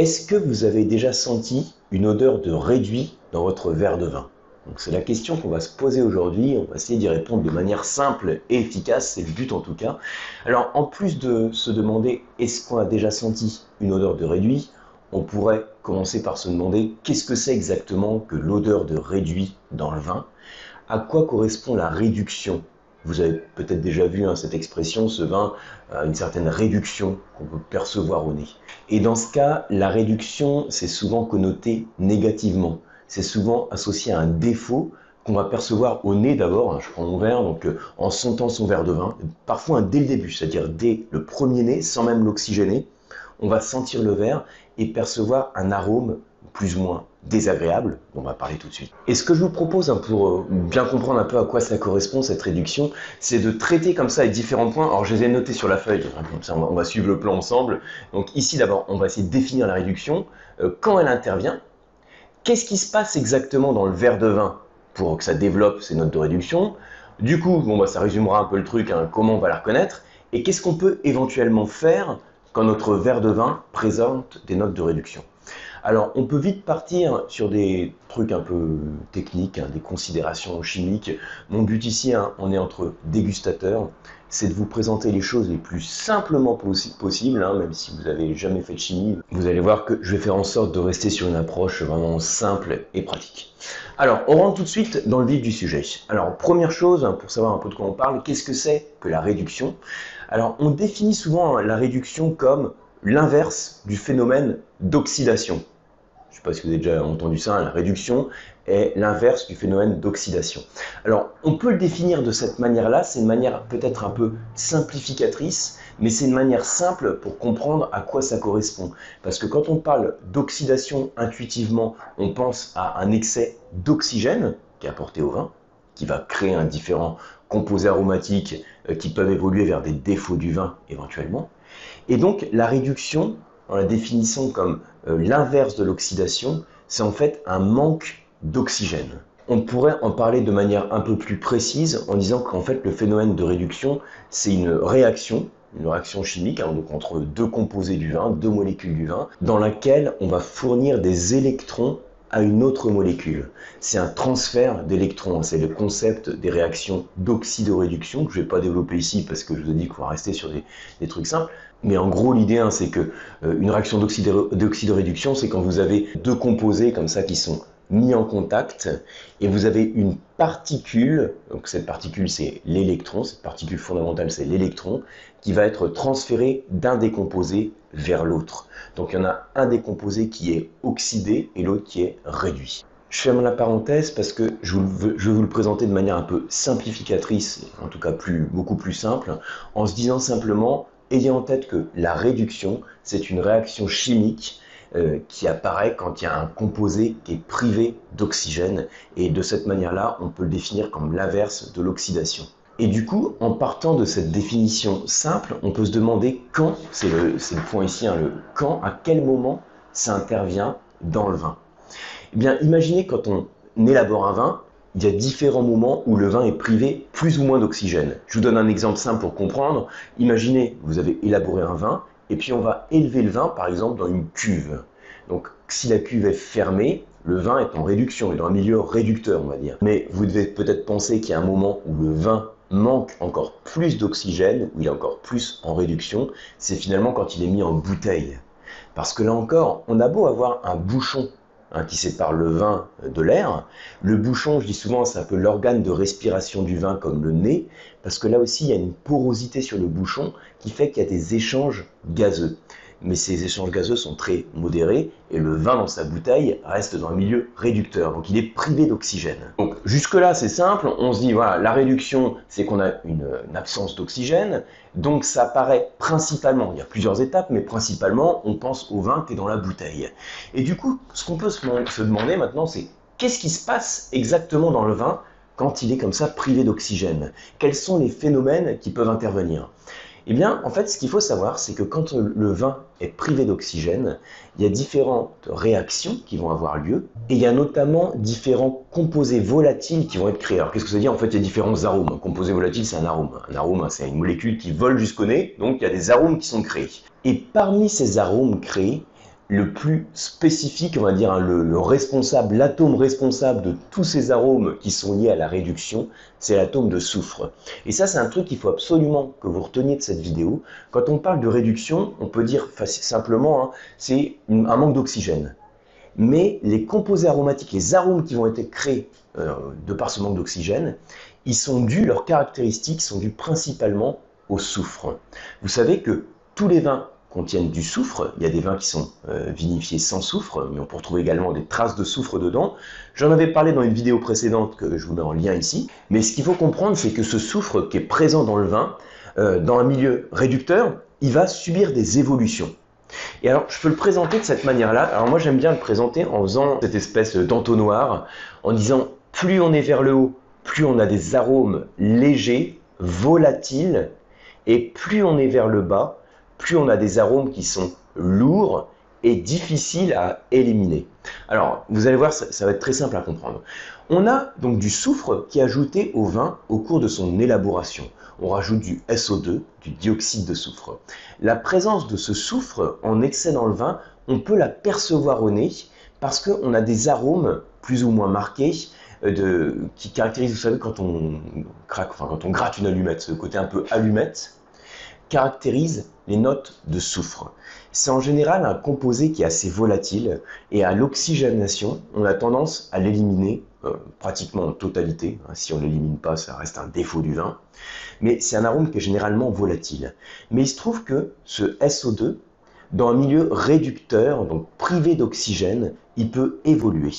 Est-ce que vous avez déjà senti une odeur de réduit dans votre verre de vin? C'est la question qu'on va se poser aujourd'hui. On va essayer d'y répondre de manière simple et efficace. C'est le but en tout cas. Alors en plus de se demander est-ce qu'on a déjà senti une odeur de réduit, on pourrait commencer par se demander qu'est-ce que c'est exactement que l'odeur de réduit dans le vin? À quoi correspond la réduction vous avez peut-être déjà vu hein, cette expression, ce vin a une certaine réduction qu'on peut percevoir au nez. Et dans ce cas, la réduction, c'est souvent connoté négativement. C'est souvent associé à un défaut qu'on va percevoir au nez d'abord. Hein, je prends mon verre, donc euh, en sentant son verre de vin, parfois dès le début, c'est-à-dire dès le premier nez, sans même l'oxygéner, on va sentir le verre et percevoir un arôme plus ou moins désagréable, on va parler tout de suite. Et ce que je vous propose, hein, pour euh, bien comprendre un peu à quoi ça correspond, cette réduction, c'est de traiter comme ça les différents points. Alors je les ai notés sur la feuille, on va, suivre le plan ensemble. Donc ici d'abord, on va essayer de définir la réduction, euh, quand elle intervient, qu'est-ce qui se passe exactement dans le verre de vin pour que ça développe ces notes de réduction? Du coup, bon, bah, ça résumera un peu le truc, hein, comment on va la reconnaître, et qu'est-ce qu'on peut éventuellement faire quand notre verre de vin présente des notes de réduction? Alors, on peut vite partir sur des trucs un peu techniques, hein, des considérations chimiques. Mon but ici, hein, on est entre dégustateurs, c'est de vous présenter les choses les plus simplement possible, hein, même si vous n'avez jamais fait de chimie. Vous allez voir que je vais faire en sorte de rester sur une approche vraiment simple et pratique. Alors, on rentre tout de suite dans le vif du sujet. Alors, première chose, pour savoir un peu de quoi on parle, qu'est-ce que c'est que la réduction? Alors, on définit souvent la réduction comme l'inverse du phénomène d'oxydation. Je ne sais pas si vous avez déjà entendu ça, hein, la réduction est l'inverse du phénomène d'oxydation. Alors, on peut le définir de cette manière-là, c'est une manière peut-être un peu simplificatrice, mais c'est une manière simple pour comprendre à quoi ça correspond. Parce que quand on parle d'oxydation intuitivement, on pense à un excès d'oxygène qui est apporté au vin, qui va créer un différent composés aromatiques euh, qui peuvent évoluer vers des défauts du vin éventuellement. Et donc la réduction, en la définissant comme euh, l'inverse de l'oxydation, c'est en fait un manque d'oxygène. On pourrait en parler de manière un peu plus précise en disant qu'en fait le phénomène de réduction, c'est une réaction, une réaction chimique, hein, entre deux composés du vin, deux molécules du vin, dans laquelle on va fournir des électrons à une autre molécule. C'est un transfert d'électrons. C'est le concept des réactions d'oxydoréduction que je ne vais pas développer ici parce que je vous ai dit qu'on va rester sur des, trucs simples. Mais en gros, l'idée, hein, c'est que euh, une réaction d'oxydoréduction, c'est quand vous avez deux composés comme ça qui sont mis en contact et vous avez une particule, donc cette particule c'est l'électron, cette particule fondamentale c'est l'électron, qui va être transféré d'un des composés vers l'autre. Donc il y en a un des composés qui est oxydé et l'autre qui est réduit. Je ferme la parenthèse parce que je, veux, vais vous le présenter de manière un peu simplificatrice, en tout cas plus, beaucoup plus simple, en se disant simplement, ayez en tête que la réduction, c'est une réaction chimique euh, qui apparaît quand il y a un composé qui est privé d'oxygène. Et de cette manière-là, on peut le définir comme l'inverse de l'oxydation. Et du coup, en partant de cette définition simple, on peut se demander quand, c'est le, point ici, hein, le quand, à quel moment ça intervient dans le vin. Eh bien, imaginez quand on élabore un vin, il y a différents moments où le vin est privé plus ou moins d'oxygène. Je vous donne un exemple simple pour comprendre. Imaginez, vous avez élaboré un vin, et puis on va élever le vin, par exemple, dans une cuve. Donc si la cuve est fermée, le vin est en réduction, il est dans un milieu réducteur, on va dire. Mais vous devez peut-être penser qu'il y a un moment où le vin manque encore plus d'oxygène, où il est encore plus en réduction, c'est finalement quand il est mis en bouteille. Parce que là encore, on a beau avoir un bouchon hein, qui sépare le vin de l'air, le bouchon, je dis souvent, c'est un peu l'organe de respiration du vin comme le nez, parce que là aussi, il y a une porosité sur le bouchon qui fait qu'il y a des échanges gazeux mais ces échanges gazeux sont très modérés et le vin dans sa bouteille reste dans un milieu réducteur, donc il est privé d'oxygène. Donc jusque-là c'est simple, on se dit voilà, la réduction c'est qu'on a une, absence d'oxygène, donc ça apparaît principalement, il y a plusieurs étapes, mais principalement on pense au vin qui est dans la bouteille. Et du coup, ce qu'on peut se demander maintenant c'est qu'est-ce qui se passe exactement dans le vin quand il est comme ça privé d'oxygène? Quels sont les phénomènes qui peuvent intervenir? Eh bien, en fait, ce qu'il faut savoir, c'est que quand le vin est privé d'oxygène, il y a différentes réactions qui vont avoir lieu, et il y a notamment différents composés volatiles qui vont être créés. Alors, qu'est-ce que ça veut dire? En fait, il y a différents arômes. Un composé volatile, c'est un arôme. Un arôme, c'est une molécule qui vole jusqu'au nez, donc il y a des arômes qui sont créés. Et parmi ces arômes créés, le plus spécifique, on va dire, hein, le, responsable, l'atome responsable de tous ces arômes qui sont liés à la réduction, c'est l'atome de soufre. Et ça, c'est un truc qu'il faut absolument que vous reteniez de cette vidéo. Quand on parle de réduction, on peut dire simplement, hein, c'est un manque d'oxygène. Mais les composés aromatiques, les arômes qui vont être créés euh, de par ce manque d'oxygène, ils sont dus, leurs caractéristiques sont dues principalement au soufre. Vous savez que tous les vins contiennent du soufre. Il y a des vins qui sont euh, vinifiés sans soufre, mais on peut retrouver également des traces de soufre dedans. J'en avais parlé dans une vidéo précédente que je vous mets en lien ici. Mais ce qu'il faut comprendre, c'est que ce soufre qui est présent dans le vin, euh, dans un milieu réducteur, il va subir des évolutions. Et alors, je peux le présenter de cette manière-là. Alors moi, j'aime bien le présenter en faisant cette espèce d'entonnoir, en disant plus on est vers le haut, plus on a des arômes légers, volatiles, et plus on est vers le bas, plus on a des arômes qui sont lourds et difficiles à éliminer. Alors, vous allez voir, ça, va être très simple à comprendre. On a donc du soufre qui est ajouté au vin au cours de son élaboration. On rajoute du SO2, du dioxyde de soufre. La présence de ce soufre en excès dans le vin, on peut la percevoir au nez parce qu'on a des arômes plus ou moins marqués euh, qui caractérisent, vous savez, quand on quand on gratte une allumette, ce côté un peu allumette, caractérise les notes de soufre. C'est en général un composé qui est assez volatile et à l'oxygénation, on a tendance à l'éliminer euh, pratiquement en totalité. Hein, si on ne l'élimine pas, ça reste un défaut du vin. Mais c'est un arôme qui est généralement volatile. Mais il se trouve que ce SO2, dans un milieu réducteur, donc privé d'oxygène, il peut évoluer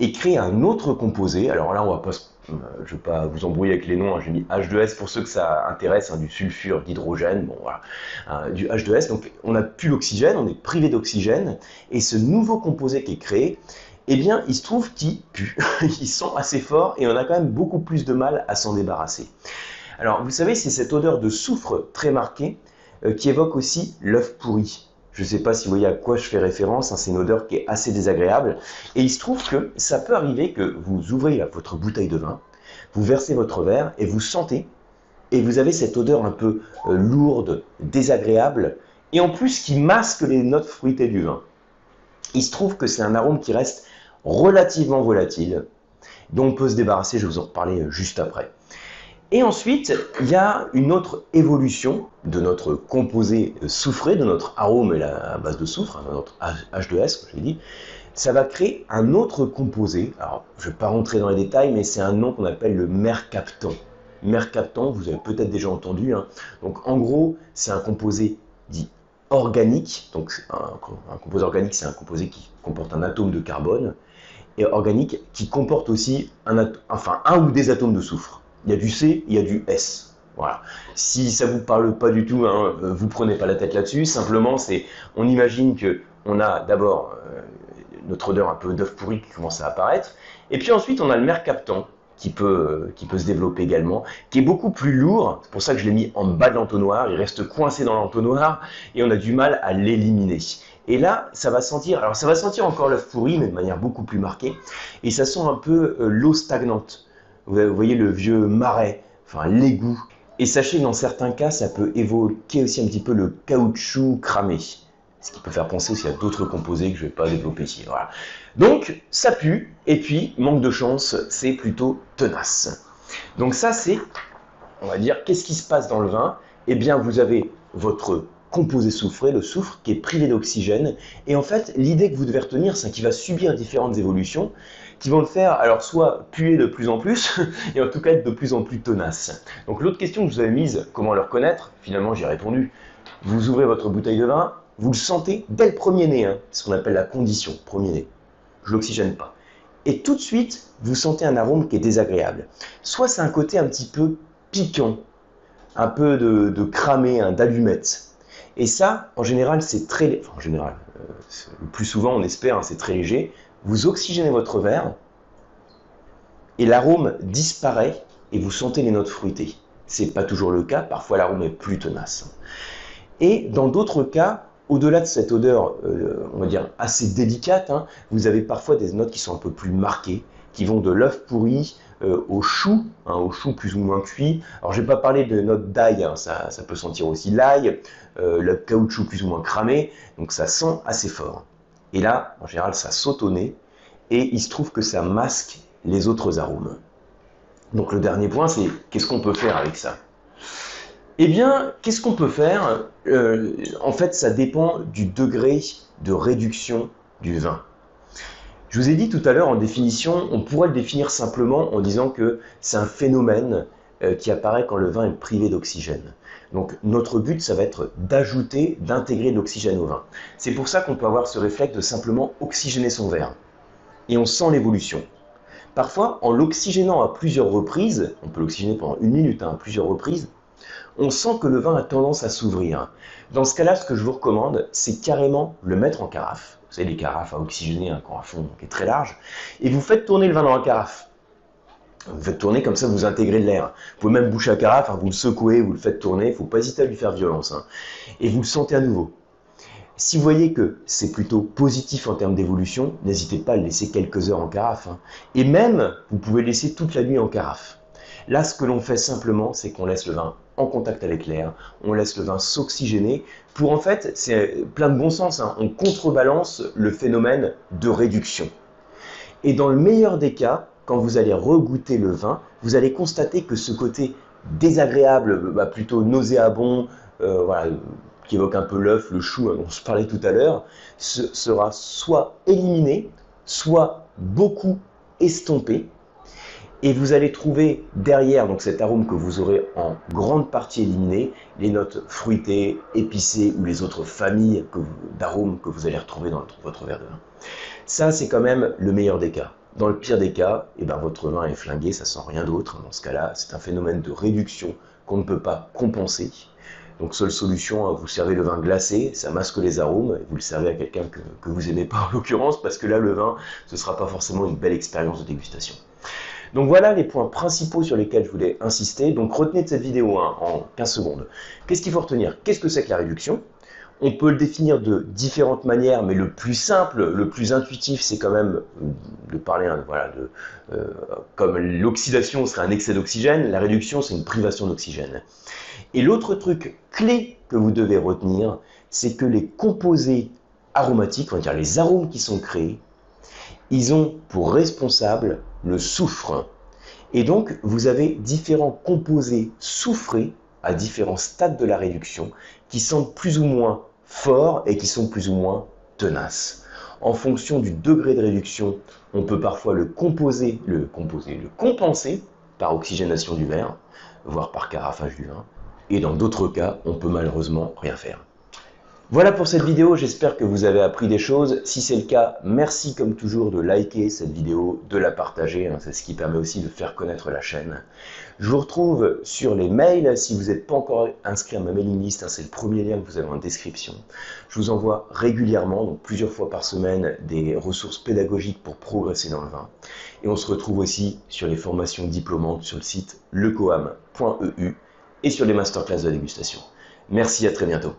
et créer un autre composé. Alors là, on va pas euh, je ne vais pas vous embrouiller avec les noms, hein. j'ai mis H2S pour ceux que ça intéresse, hein, du sulfure, d'hydrogène, bon voilà, hein, du H2S. Donc on n'a plus l'oxygène, on est privé d'oxygène, et ce nouveau composé qui est créé, eh bien il se trouve qu'ils puent, ils sont assez forts, et on a quand même beaucoup plus de mal à s'en débarrasser. Alors vous savez, c'est cette odeur de soufre très marquée euh, qui évoque aussi l'œuf pourri. Je ne sais pas si vous voyez à quoi je fais référence, hein, c'est une odeur qui est assez désagréable. Et il se trouve que ça peut arriver que vous ouvrez votre bouteille de vin, vous versez votre verre et vous sentez, et vous avez cette odeur un peu euh, lourde, désagréable, et en plus qui masque les notes fruitées du vin. Il se trouve que c'est un arôme qui reste relativement volatile, dont on peut se débarrasser, je vais vous en reparler euh, juste après. Et ensuite, il y a une autre évolution de notre composé soufré, de notre arôme à base de soufre, hein, notre H2S, comme je l'ai dit. Ça va créer un autre composé. Alors, je ne vais pas rentrer dans les détails, mais c'est un nom qu'on appelle le mercaptan. Mercaptan, vous avez peut-être déjà entendu. Hein. Donc, en gros, c'est un composé dit organique. Donc, un, composé organique, c'est un composé qui comporte un atome de carbone. Et organique, qui comporte aussi un, enfin, un ou des atomes de soufre. Il y a du C, il y a du S. Voilà. Si ça vous parle pas du tout, hein, euh, vous prenez pas la tête là-dessus. Simplement, c'est, on imagine que on a d'abord euh, notre odeur un peu d'œuf pourri qui commence à apparaître, et puis ensuite on a le mercaptan qui peut, euh, qui peut se développer également, qui est beaucoup plus lourd. C'est pour ça que je l'ai mis en bas de l'entonnoir. Il reste coincé dans l'entonnoir et on a du mal à l'éliminer. Et là, ça va sentir, alors ça va sentir encore l'œuf pourri, mais de manière beaucoup plus marquée, et ça sent un peu l'eau stagnante. Vous voyez le vieux marais, enfin l'égout. Et sachez que dans certains cas, ça peut évoquer aussi un petit peu le caoutchouc cramé. Ce qui peut faire penser aussi à d'autres composés que je ne vais pas développer ici. Voilà. Donc, ça pue, et puis, manque de chance, c'est plutôt tenace. Donc ça, c'est, on va dire, qu'est-ce qui se passe dans le vin? Eh bien, vous avez votre composé soufré, le soufre, qui est privé d'oxygène. Et en fait, l'idée que vous devez retenir, c'est qu'il va subir différentes évolutions qui vont le faire, alors soit puer de plus en plus, et en tout cas être de plus en plus tenace. Donc l'autre question que je vous avais mise, comment le reconnaître Finalement, j'ai répondu. Vous ouvrez votre bouteille de vin, vous le sentez dès le premier nez, hein, ce qu'on appelle la condition, premier nez. Je l'oxygène pas. Et tout de suite, vous sentez un arôme qui est désagréable. Soit c'est un côté un petit peu piquant, un peu de, cramé, hein, d'allumette. Et ça, en général, c'est très... Enfin, en général, euh, le plus souvent, on espère, hein, c'est très léger vous oxygénez votre verre et l'arôme disparaît et vous sentez les notes fruitées. Ce n'est pas toujours le cas, parfois l'arôme est plus tenace. Et dans d'autres cas, au-delà de cette odeur, euh, on va dire, assez délicate, hein, vous avez parfois des notes qui sont un peu plus marquées, qui vont de l'œuf pourri euh, au chou, hein, au chou plus ou moins cuit. Alors je vais pas parler de notes d'ail, hein, ça, peut sentir aussi l'ail, euh, le caoutchouc plus ou moins cramé, donc ça sent assez fort. Et là, en général, ça saute au nez et il se trouve que ça masque les autres arômes. Donc le dernier point, c'est qu'est-ce qu'on peut faire avec ça? Eh bien, qu'est-ce qu'on peut faire? Euh, En fait, ça dépend du degré de réduction du vin. Je vous ai dit tout à l'heure en définition, on pourrait le définir simplement en disant que c'est un phénomène qui apparaît quand le vin est privé d'oxygène. Donc notre but, ça va être d'ajouter, d'intégrer de l'oxygène au vin. C'est pour ça qu'on peut avoir ce réflexe de simplement oxygéner son verre. Et on sent l'évolution. Parfois, en l'oxygénant à plusieurs reprises, on peut l'oxygéner pendant une minute hein, à plusieurs reprises, on sent que le vin a tendance à s'ouvrir. Dans ce cas-là, ce que je vous recommande, c'est carrément le mettre en carafe. Vous savez, les carafes à oxygéner, un à fond qui est très large, et vous faites tourner le vin dans la carafe. Vous faites tourner comme ça, vous intégrez de l'air. Vous pouvez même boucher la carafe, hein, vous le secouez, vous le faites tourner, il ne faut pas hésiter à lui faire violence. Hein. Et vous le sentez à nouveau. Si vous voyez que c'est plutôt positif en termes d'évolution, n'hésitez pas à le laisser quelques heures en carafe. Hein. Et même, vous pouvez laisser toute la nuit en carafe. Là, ce que l'on fait simplement, c'est qu'on laisse le vin en contact avec l'air, on laisse le vin s'oxygéner pour en fait, c'est plein de bon sens, on contrebalance le phénomène de réduction. Et dans le meilleur des cas, quand vous allez regoûter le vin, vous allez constater que ce côté désagréable, bah, plutôt nauséabond, euh, qui évoque un peu l'œuf, le chou hein, dont je parlais tout à l'heure, sera soit éliminé, soit beaucoup estompé. Et vous allez trouver derrière donc cet arôme que vous aurez en grande partie éliminé, les notes fruitées, épicées ou les autres familles d'arômes que vous allez retrouver dans votre verre de vin. Ça, c'est quand même le meilleur des cas. Dans le pire des cas, eh ben, votre vin est flingué, ça sent rien d'autre. Dans ce cas-là, c'est un phénomène de réduction qu'on ne peut pas compenser. Donc seule solution, hein, vous servez le vin glacé, ça masque les arômes, et vous le servez à quelqu'un que, vous aimez pas en l'occurrence, parce que là le vin, ce ne sera pas forcément une belle expérience de dégustation. Donc voilà les points principaux sur lesquels je voulais insister. Donc retenez de cette vidéo hein, en 15 secondes. Qu'est-ce qu'il faut retenir? Qu'est-ce que c'est que la réduction? On peut le définir de différentes manières, mais le plus simple, le plus intuitif, c'est quand même de parler, hein, voilà, de, euh, comme l'oxydation serait un excès d'oxygène, la réduction c'est une privation d'oxygène. Et l'autre truc clé que vous devez retenir, c'est que les composés aromatiques, on va dire les arômes qui sont créés, ils ont pour responsable le soufre. Et donc, vous avez différents composés soufrés à différents stades de la réduction qui sont plus ou moins forts et qui sont plus ou moins tenaces. En fonction du degré de réduction, on peut parfois le composer, le composer, le compenser par oxygénation du verre, voire par carafage du vin. Et dans d'autres cas, on peut malheureusement rien faire. Voilà pour cette vidéo, j'espère que vous avez appris des choses. Si c'est le cas, merci comme toujours de liker cette vidéo, de la partager, hein, c'est ce qui permet aussi de faire connaître la chaîne. Je vous retrouve sur les mails, si vous n'êtes pas encore inscrit à ma mailing list, hein, c'est le premier lien que vous avez en description. Je vous envoie régulièrement, donc plusieurs fois par semaine, des ressources pédagogiques pour progresser dans le vin. Et on se retrouve aussi sur les formations diplômantes sur le site lecoam.eu et sur les masterclass de dégustation. Merci, à très bientôt.